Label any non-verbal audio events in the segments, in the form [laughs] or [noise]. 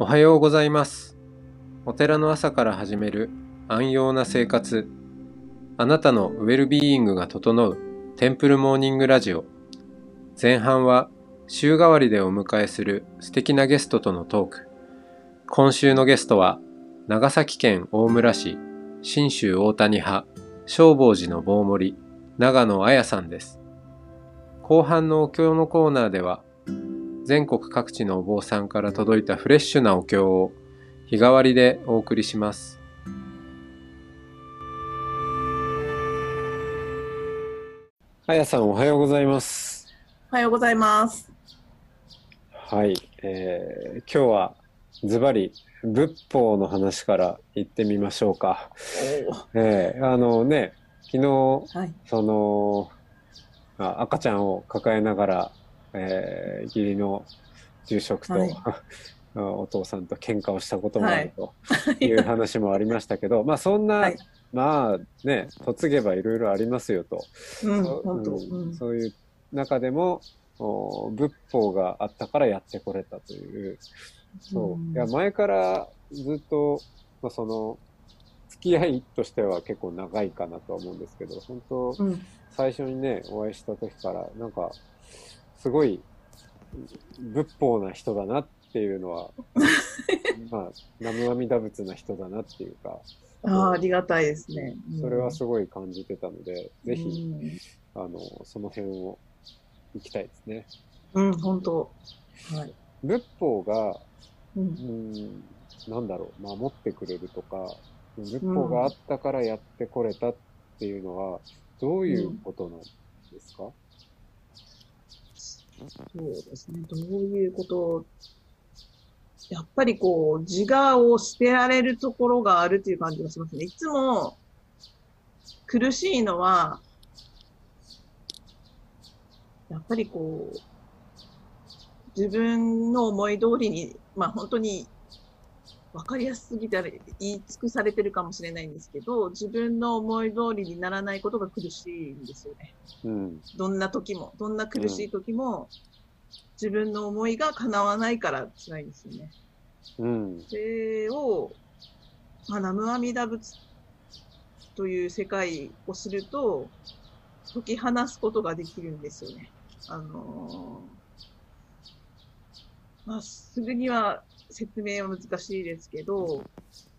おはようございます。お寺の朝から始める安養な生活。あなたのウェルビーイングが整うテンプルモーニングラジオ。前半は週替わりでお迎えする素敵なゲストとのトーク。今週のゲストは長崎県大村市信州大谷派正坊寺の棒森長野彩さんです。後半のお経のコーナーでは全国各地のお坊さんから届いたフレッシュなお経を日替わりでお送りします。あやさんおはようございます。おはようございます。はい、えー、今日はズバリ仏法の話から行ってみましょうか。えー、あのね、昨日はい。そのあ赤ちゃんを抱えながら、えー、義理の住職と、はい。[laughs] お父さんと喧嘩をしたこともあるとはい。いう話もありましたけど、[laughs] まあそんな、はい。まあね嫁げばいろいろありますよと、うん、そうんうん。そういう中でもお仏法があったからやってこれたという。そう、うん。いや前からずっと、まあ、その付き合いとしては結構長いかなとは思うんですけど本当、うん。最初にね、お会いした時から、なんか、すごい、仏法な人だなっていうのは、[laughs] まあ、南無阿弥陀仏な人だなっていうか、ああ、ありがたいですね。うんそれはすごい感じてたので、ぜひ、うんあの、その辺を行きたいですね。うん、本当。はい。仏法が、う。うんん、なんだろう、守ってくれるとか、仏法があったからやってこれたっていうのは、どういうことなんですか、そうですね。どういうことやっぱりこう、自我を捨てられるところがあるという感じがしますね。いつも苦しいのは、やっぱりこう、自分の思い通りに、まあ本当に分かりやすすぎたら言い尽くされてるかもしれないんですけど、自分の思い通りにならないことが苦しいんですよね。うん、どんな時も、どんな苦しい時も、自分の思いが叶わないから辛いんですよね。うん、それを、まあ、南無阿弥陀仏という世界をすると、解き放すことができるんですよね。あのーまあ、すぐには説明は難しいですけど、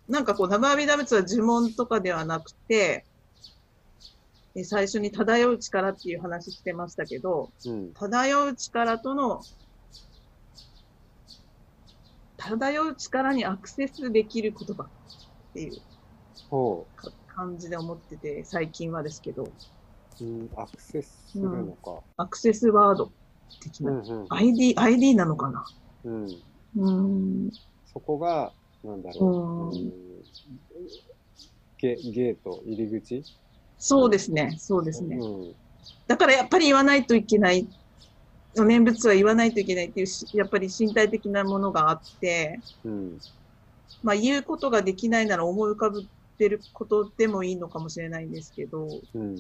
なんかこう、南無阿弥陀仏は呪文とかではなくて、え最初に漂う力っていう話してましたけど、うん、漂う力との、漂う力にアクセスできる言葉っていう感じで思ってて、最近はですけど、う、うん、アクセスするのか。アクセスワード的な。うん、うん、ID、ID なのかなうん。そこが、なんだろう、うん。うんゲゲート、入り口？そうですね、そうですね。うん、だからやっぱり言わないといけない。念仏は言わないといけないっていうし、やっぱり身体的なものがあって、うん、まあ言うことができないなら思い浮かぶってることでもいいのかもしれないんですけど、うん、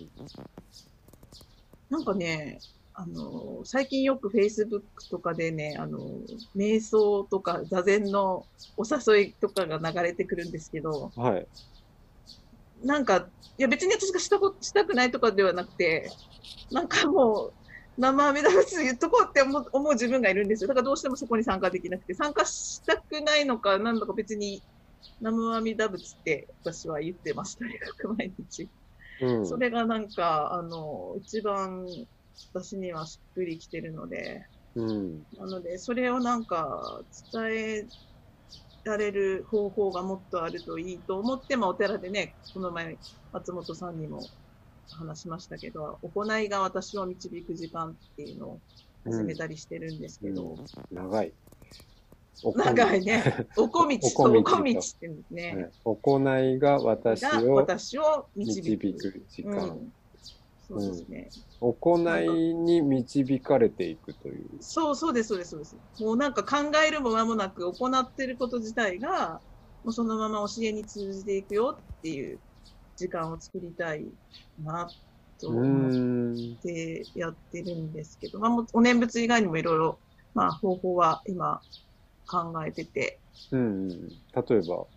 なんかね、あの、最近よく Facebook とかでね、あの、瞑想とか座禅のお誘いとかが流れてくるんですけど、はい。なんか、いや別に私がしたこしたくないとかではなくて、なんかもう、生阿弥陀仏言っとこうって思う思う自分がいるんですよ。だからどうしてもそこに参加できなくて、参加したくないのか、なんだか別に、生阿弥陀仏って私は言ってます、とにかく毎日。うん、それがなんか、あの、一番私にはしっくりきてるので、うん、なので、それをなんか伝えられる方法がもっとあるといいと思って、まあお寺でね、この前松本さんにも話しましたけど、行いが私を導く時間っていうのを始めたりしてるんですけど、長い。お [laughs] 長いね。おこみち、おこみちって言うんですね。ね行いが私がを私を導。く時間。うん。そうですね。行いに導かれていくという。そう、そうです、そうです、そうです。もうなんか考えるも間もなく行ってること自体が、もうそのまま教えに通じていくよっていう時間を作りたいなとう思っ。てやってるんですけど、まあもうお念仏以外にもいろいろ、まあ方法は今考えてて、うん。例えば。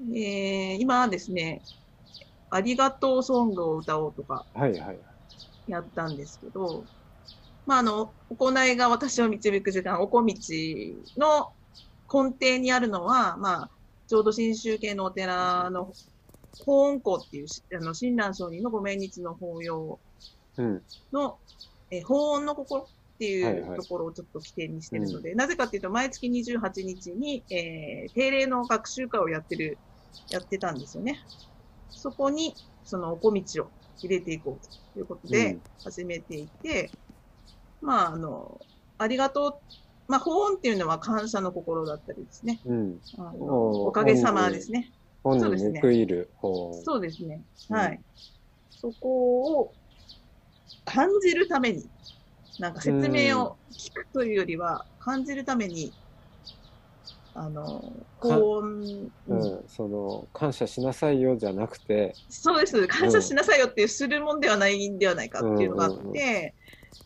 えー今はですね、ありがとうソングを歌おうとかはいはい。やったんですけど、まあ、あの、行いが私を導く時間、おこみちの根底にあるのは、まあ、浄土真宗系のお寺の法恩公っていうし、あの、親鸞上人のご命日の法要うん。の、えー法恩の心っていはいはいうところをちょっと起点にしてるので、なぜかっていうと、毎月28日に、えー定例の学習会をやってる、やってたんですよね。そこに、そのお小道を入れていこうということでうん始めていて、まあ、あの、ありがとう、まあ、法恩っていうのは感謝の心だったりですね。うん。あおのおかげさまですね。本そうですねに報いる方。そうですね。うんはい。そこを感じるために、なんか説明を聞くというよりは、感じるために、あの、高音、ううんん。その、感謝しなさいよじゃなくて、そうです。感謝しなさいよっていうするもんではないんではないかっていうのがあって、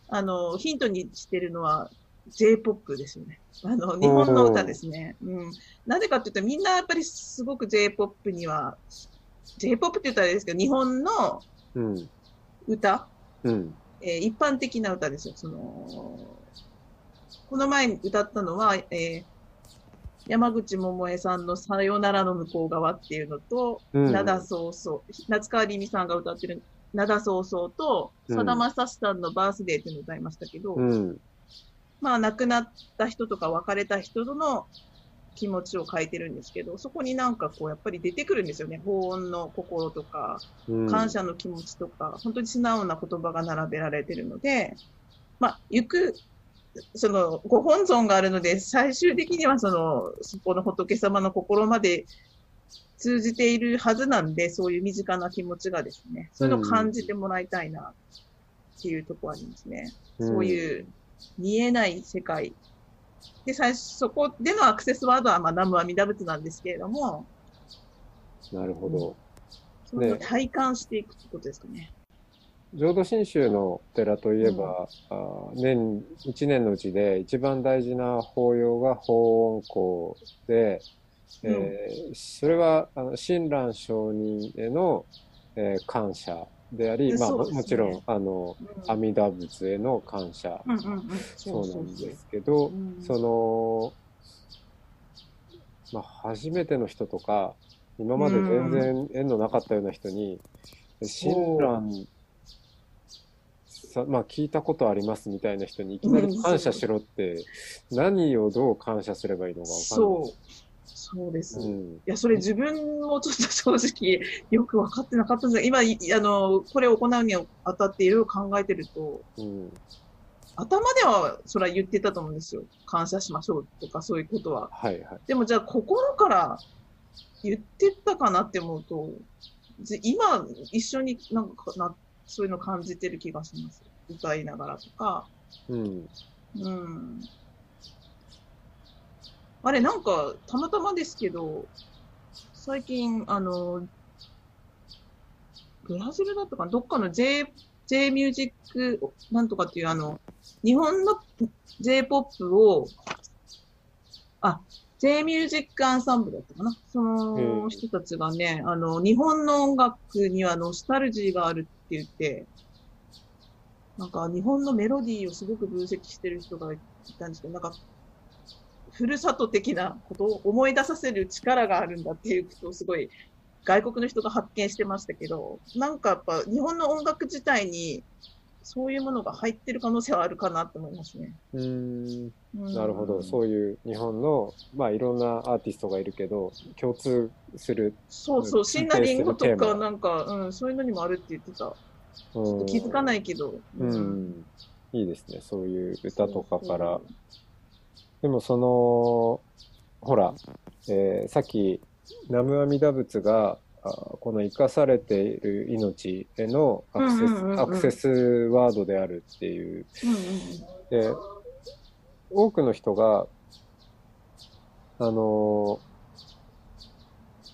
あの、ヒントにしてるのは J-POP ですよね。[laughs] あの、日本の歌ですね。うん。なぜかっていうと、みんなやっぱりすごく J-POP には、J-POP って言ったらあれですけど、日本のうん。歌、うん。えー一般的な歌ですよ。その、この前に歌ったのは、えー山口百恵さんのさよならの向こう側っていうのと、うん灘そうそう、夏川りみさんが歌ってる灘そうそうと、うんさだまさしさんのバースデーっていうのを歌いましたけど、うん。まあ亡くなった人とか別れた人との気持ちを書いてるんですけど、そこになんかこうやっぱり出てくるんですよね。法音の心とか、うん。感謝の気持ちとか、本当に素直な言葉が並べられてるので、まあ、行く、その、ご本尊があるので、最終的にはその、そこの仏様の心まで通じているはずなんで、そういう身近な気持ちがですね、そういうのを感じてもらいたいな、っていうところありますね。そういう見えない世界。で、最初、そこでのアクセスワードは、まあ、南無阿弥陀仏なんですけれども、なるほど。体感していくってことですかね。浄土真宗の寺といえば、あー年、一年のうちで一番大事な法要が法音公で、えーそれはあの親鸞上人への、えー感謝であり、まあ、ももちろんあのうん。阿弥陀仏への感謝、うんうんうん。そうなんですけど、うん。その、まあ、初めての人とか、今まで全然縁のなかったような人に、親鸞さ、まあ、聞いたことありますみたいな人にいきなり感謝しろって、何をどう感謝すればいいのかわかんない。そう。そうです。いうん。や、それ自分もちょっと正直よく分かってなかったんですが、今、いあの、これを行うにあたっていろいろ考えてると、うん。頭ではそれは言ってたと思うんですよ。感謝しましょうとかそういうことは。はいはい。でもじゃあ心から言ってたかなって思うと、じ今一緒になんかな、そういうの感じてる気がします。歌いながらとか。うん。うん。あれ、なんか、たまたまですけど、最近、あの、ブラジルだったかな？どっかの J、J ミュージックなんとかっていう、あの、日本の J-POP を、あ、J ミュージックアンサンブルだったかな？その人たちがね、あの、日本の音楽にはノスタルジーがあるって言って、なんか日本のメロディーをすごく分析してる人がいたんですけど、なんか、ふるさと的なことを思い出させる力があるんだっていうことをすごい外国の人が発見してましたけど、なんかやっぱ日本の音楽自体にそういうものが入ってる可能性はあるかなと思いますね。うーん。うんなるほど。そういう日本の、まあいろんなアーティストがいるけど、共通する、そうそう、シンナリンゴとかなんか、うん、そういうのにもあるって言ってた。ちちょっと気づかないけど。うん、いいですね。そういう歌とかから。でもその、ほら、えーさっき、南無阿弥陀仏が、あこの生かされている命へのアクセス、うんうんうんうん。アクセスワードであるっていう。うんうんで、多くの人が、あのー、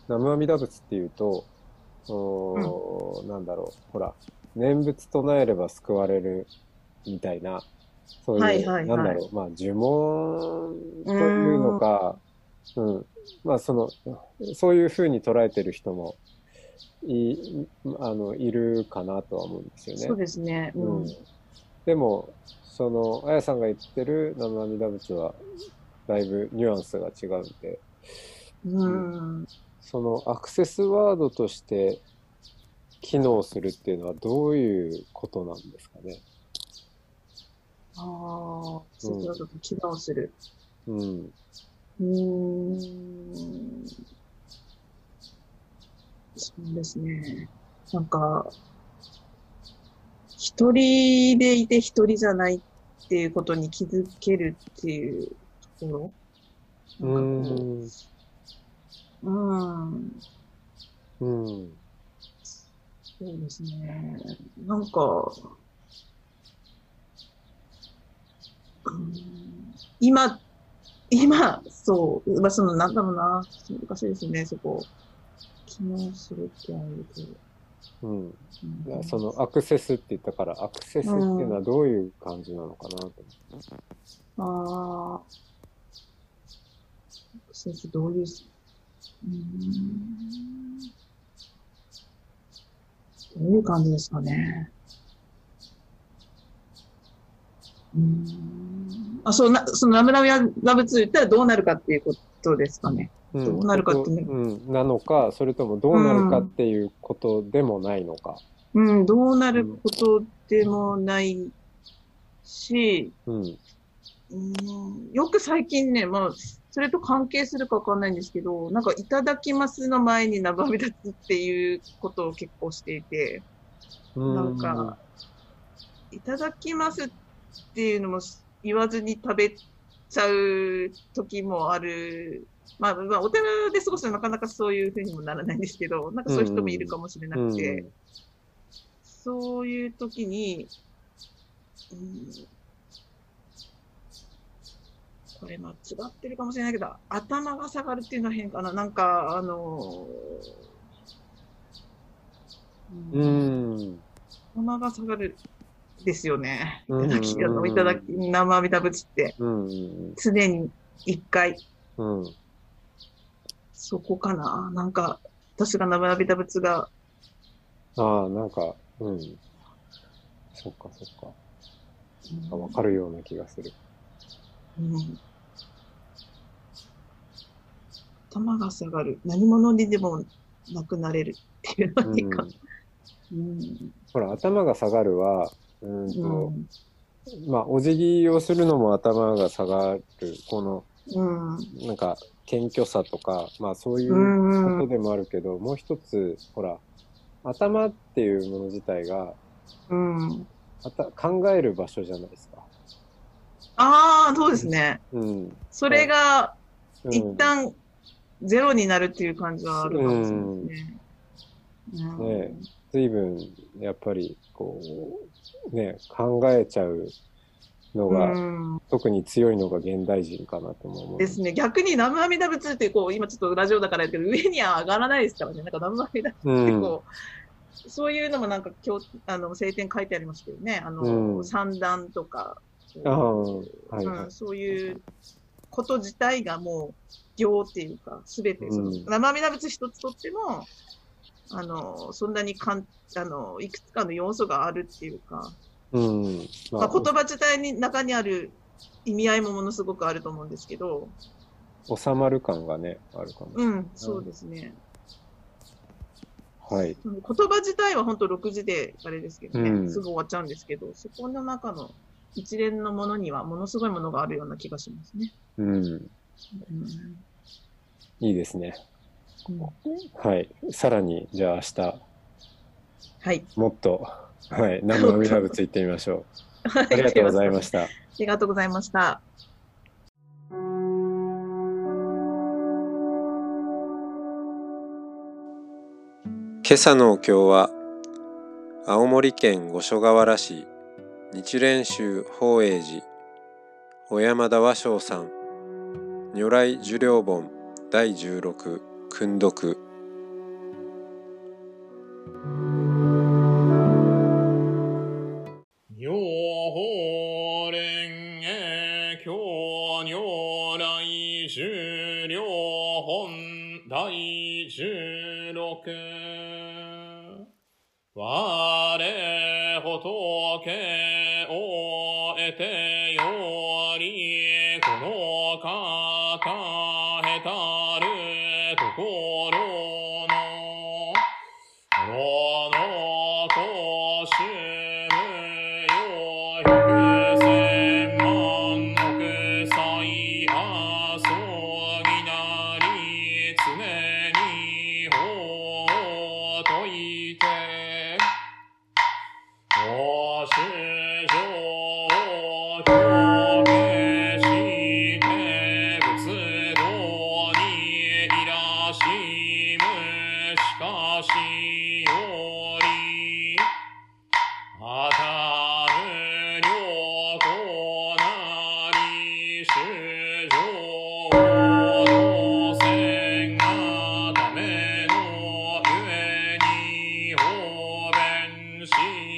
南無阿弥陀仏っていうと、おーなんだろう、ほら、念仏唱えれば救われるみたいな、そういう、はいはいはい。なんだろう、まあ呪文というのか、うん。まあ、その、そういうふうに捉えてる人もい、あの、いるかなとは思うんですよね。そうですね。ううんん。でも、その、あやさんが言ってる生阿弥陀仏は、だいぶニュアンスが違うんで、うん。そのアクセスワードとして機能するっていうのはどういうことなんですかね。ああ、そうだと気がする。うん。うーん。そうですね。なんか、一人でいて一人じゃないっていうことに気づけるっていうところ？うん。ううん。うん。そうですね。なんか、うん今、今、そう、まあ、その、なんだろうな、難しいですね、そこ。機能するって言われると。うん。うんそのアクセスって言ったから、アクセスっていうのはどういう感じなのかなと思って。ああ。先生、どういう、うーん。どういう感じですかね。うーん。あ、そう、な、そのラムラミアラブ2言ったらどうなるかっていうことですかね。うん。どうなるかってね。うん、なのか、それともどうなるかっていうことでもないのか。うん、どうなることでもないし、うん。うん。よく最近ね、まあ、それと関係するかわかんないんですけど、なんか、いただきますの前に生び立つっていうことを結構していて、なんか、いただきますっていうのも言わずに食べちゃう時もある。まあ、まあ、お寺で過ごすとなかなかそういうふうにもならないんですけど、なんかそういう人もいるかもしれなくて、うんそういう時に、うん、これ間違ってるかもしれないけど、頭が下がるっていうのは変かな。なんか、あのううんん。頭が下がるですよね。いうんただき、あの、いただき、生阿弥陀仏って、うん。常に一回、うん。そこかな。なんか、私が生阿弥陀仏が、ああ、なんか、うん。そっかそっか。あわかるような気がする。うん頭が下がる。何者にでもなくなれるっていううん何か。うん。ほら、頭が下がるは、うんうと、ん。まあ、お辞儀をするのも頭が下がる、この、うん。なんか、謙虚さとか、まあ、そういううん。ことでもあるけど、もう一つ、ほら、頭っていうもの自体が、うん。あた考える場所じゃないですか。ああ、そうですね。うん。それが、うん一旦、ゼロになるっていう感じはあるかもしれないですね。うんね随分、やっぱり、こう、ね、考えちゃうのが、うん特に強いのが現代人かなとも思う。ですね。逆に南無阿弥陀仏ってこう、今ちょっとラジオだからやけど、上には上がらないですからね。なんか南無阿弥陀仏うん。ってこう、そういうのもなんか今日、あの、聖典書いてありますけどね。あの、うん三段とか、ああ、はいはいうん、そういうこと自体がもう、行っていうか、すべて、その、うん生阿弥陀仏一つとっても、あの、そんなにかん、あの、いくつかの要素があるっていうか、うん。ままあ、言葉自体に中にある意味合いもものすごくあると思うんですけど、収まる感がね、あるかも。うん、そうですね。はい。うん言葉自体は本当6時であれですけどね、うんすぐ終わっちゃうんですけど、そこの中の一連のものにはものすごいものがあるような気がしますね。うん。うんいいですね。うんはい。さらに、じゃあ明日、はい。もっと、はい。生阿弥陀仏行ってみましょう。あありがとうございましした。た。ありがとうございました。今朝のお経は青森県五所川原市日蓮宗法栄寺小山田和尚さん如来寿量本第16訓読。过路。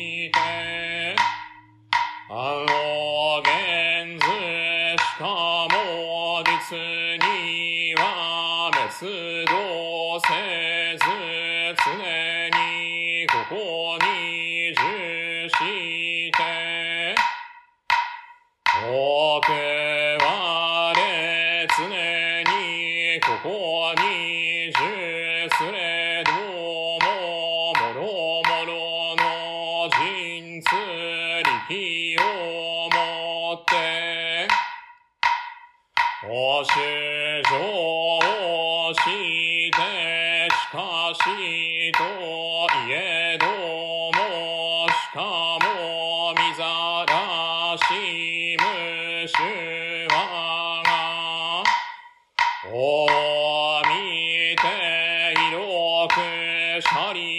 你该。Hare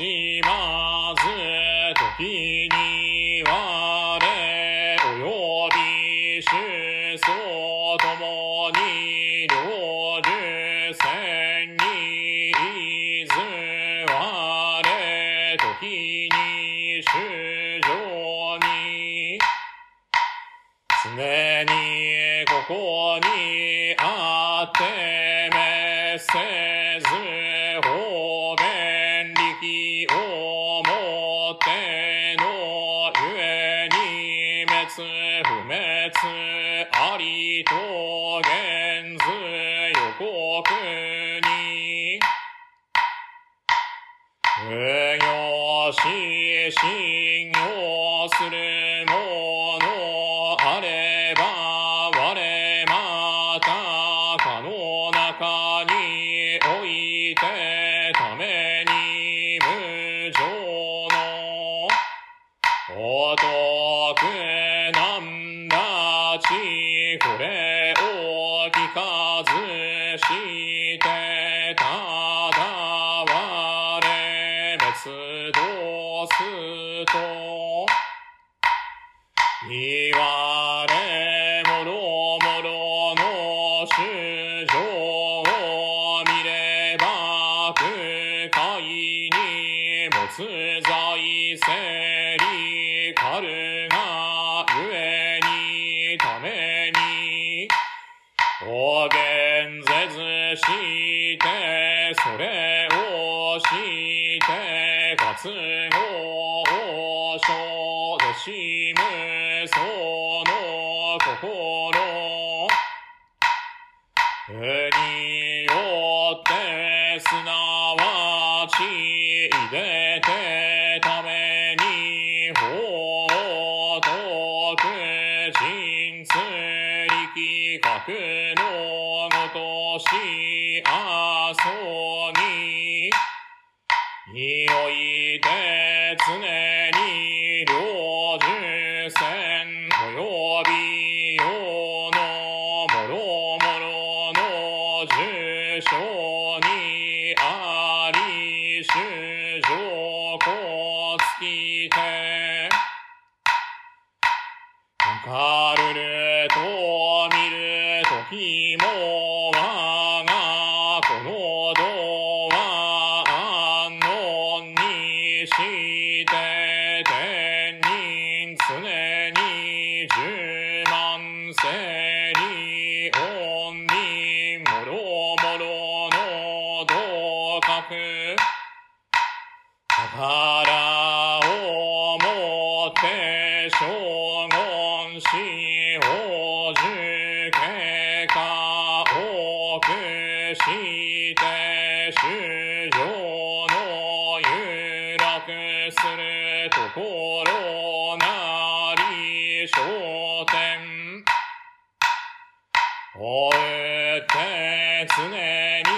ीना sing. カるルと見るともって常に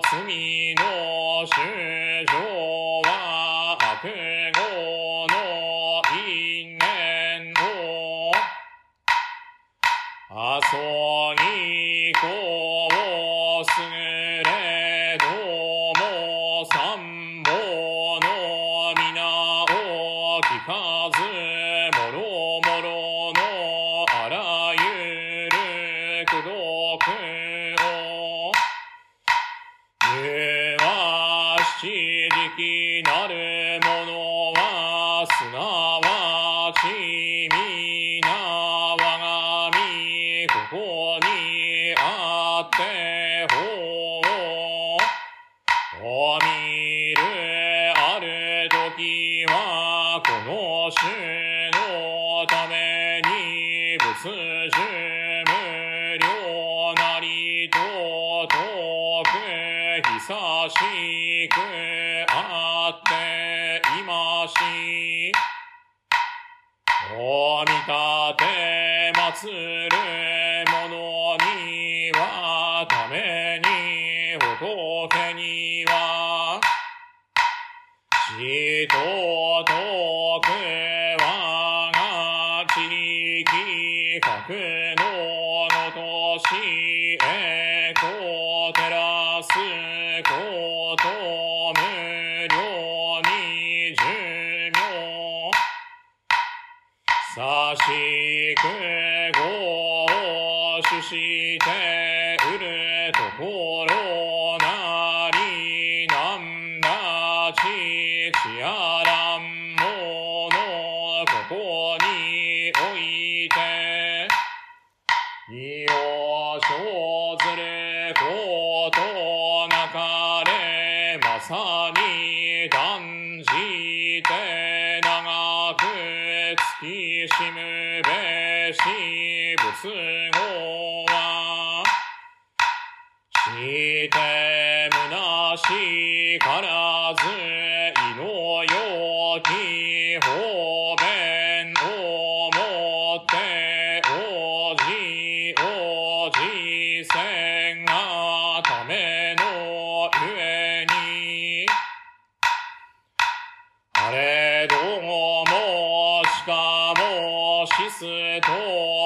慈米诺是主のために仏主無料なりと遠く久しくあっていまし。お見立て祭る心れどもしかもしすと